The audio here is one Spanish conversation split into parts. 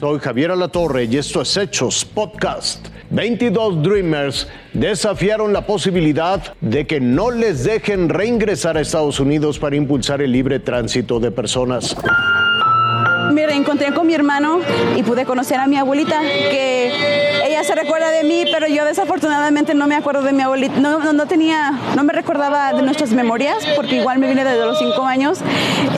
Soy Javier Alatorre y esto es Hechos Podcast. 22 Dreamers desafiaron la posibilidad de que no les dejen reingresar a Estados Unidos para impulsar el libre tránsito de personas. Me reencontré con mi hermano y pude conocer a mi abuelita, que ella se recuerda de mí, pero yo desafortunadamente no me acuerdo de mi abuelita. No, no, tenía, no me recordaba de nuestras memorias, porque igual me vine desde los cinco años,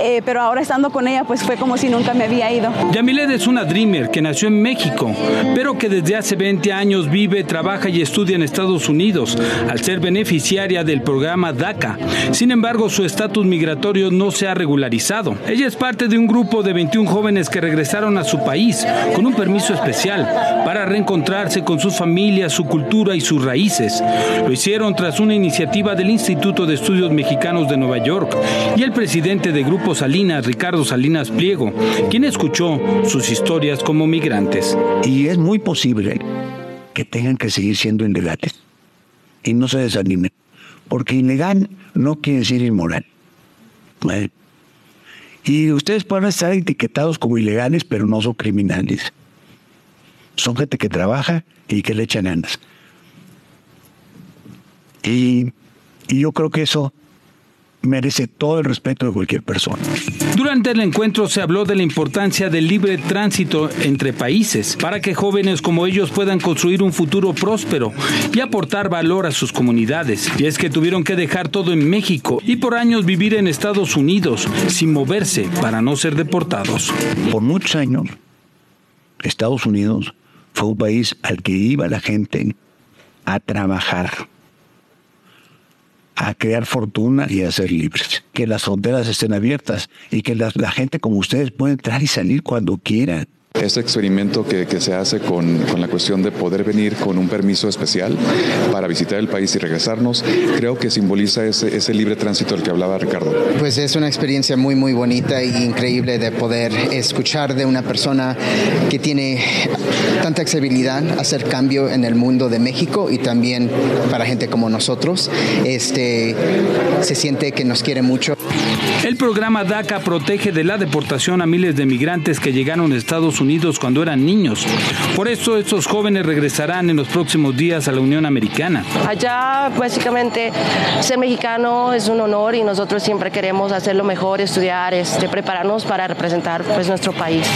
eh, pero ahora estando con ella, pues fue como si nunca me había ido. Yamilet es una Dreamer que nació en México, pero que desde hace 20 años vive, trabaja y estudia en Estados Unidos, al ser beneficiaria del programa DACA. Sin embargo, su estatus migratorio no se ha regularizado. Ella es parte de un grupo de 21 jóvenes jóvenes que regresaron a su país con un permiso especial para reencontrarse con sus familias, su cultura y sus raíces. Lo hicieron tras una iniciativa del Instituto de Estudios Mexicanos de Nueva York y el presidente de Grupo Salinas, Ricardo Salinas Pliego, quien escuchó sus historias como migrantes. Y es muy posible que tengan que seguir siendo ilegales y no se desanimen, porque ilegal no quiere decir inmoral. Y ustedes pueden estar etiquetados como ilegales, pero no son criminales. Son gente que trabaja y que le echan ganas. Y, y yo creo que eso merece todo el respeto de cualquier persona. Durante el encuentro se habló de la importancia del libre tránsito entre países para que jóvenes como ellos puedan construir un futuro próspero y aportar valor a sus comunidades. Y es que tuvieron que dejar todo en México y por años vivir en Estados Unidos sin moverse para no ser deportados. Por muchos años, Estados Unidos fue un país al que iba la gente a trabajar a crear fortuna y a ser libres. Que las fronteras estén abiertas y que la, gente como ustedes pueda entrar y salir cuando quieran. Este experimento que, se hace con, la cuestión de poder venir con un permiso especial para visitar el país y regresarnos, creo que simboliza ese, libre tránsito del que hablaba Ricardo. Pues es una experiencia muy, muy bonita e increíble de poder escuchar de una persona que tiene tanta accesibilidad a hacer cambio en el mundo de México y también para gente como nosotros. Este, se siente que nos quiere mucho. El programa DACA protege de la deportación a miles de migrantes que llegaron a Estados Unidos cuando eran niños. Por eso estos jóvenes regresarán en los próximos días a la Unión Americana. Allá básicamente ser mexicano es un honor y nosotros siempre queremos hacer lo mejor, estudiar, este, prepararnos para representar pues, nuestro país.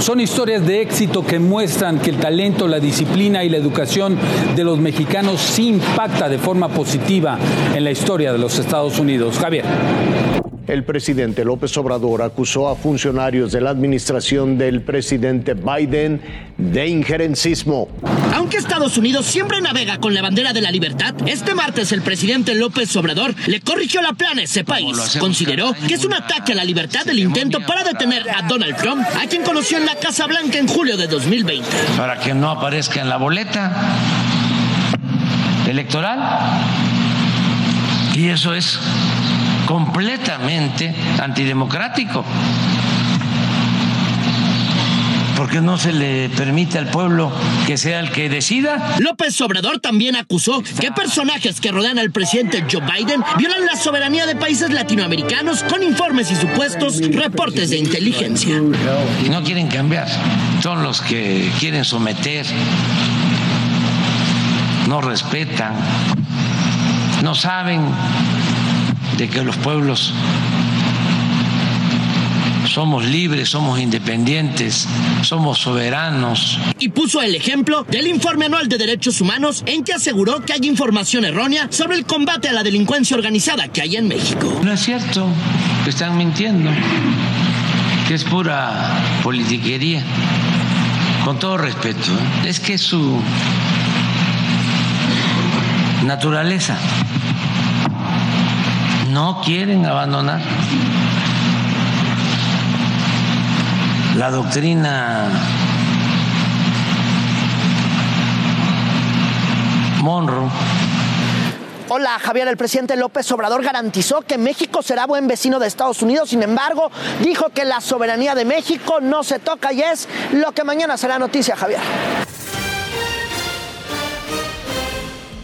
Son historias de éxito que muestran que el talento, la disciplina y la educación de los mexicanos sí impacta de forma positiva en la historia de los Estados Unidos. Javier. El presidente López Obrador acusó a funcionarios de la administración del presidente Biden de injerencismo. Aunque Estados Unidos siempre navega con la bandera de la libertad, este martes el presidente López Obrador le corrigió la plana a ese país. Consideró que es un ataque a la libertad del intento para detener a Donald Trump, a quien conoció en la Casa Blanca en julio de 2020. Para que no aparezca en la boleta electoral. Y eso es completamente antidemocrático. porque no se le permite al pueblo que sea el que decida? López Obrador también acusó que personajes que rodean al presidente Joe Biden violan la soberanía de países latinoamericanos con informes y supuestos reportes de inteligencia. Y no quieren cambiar, son los que quieren someter, no respetan, no saben de que los pueblos somos libres, somos independientes, somos soberanos. Y puso el ejemplo del informe anual de derechos humanos en que aseguró que hay información errónea sobre el combate a la delincuencia organizada que hay en México. No es cierto, que están mintiendo, que es pura politiquería. Con todo respeto, ¿eh? es que su naturaleza no quieren abandonar la doctrina Monroe. Hola Javier, el presidente López Obrador garantizó que México será buen vecino de Estados Unidos, sin embargo, dijo que la soberanía de México no se toca y es lo que mañana será noticia, Javier.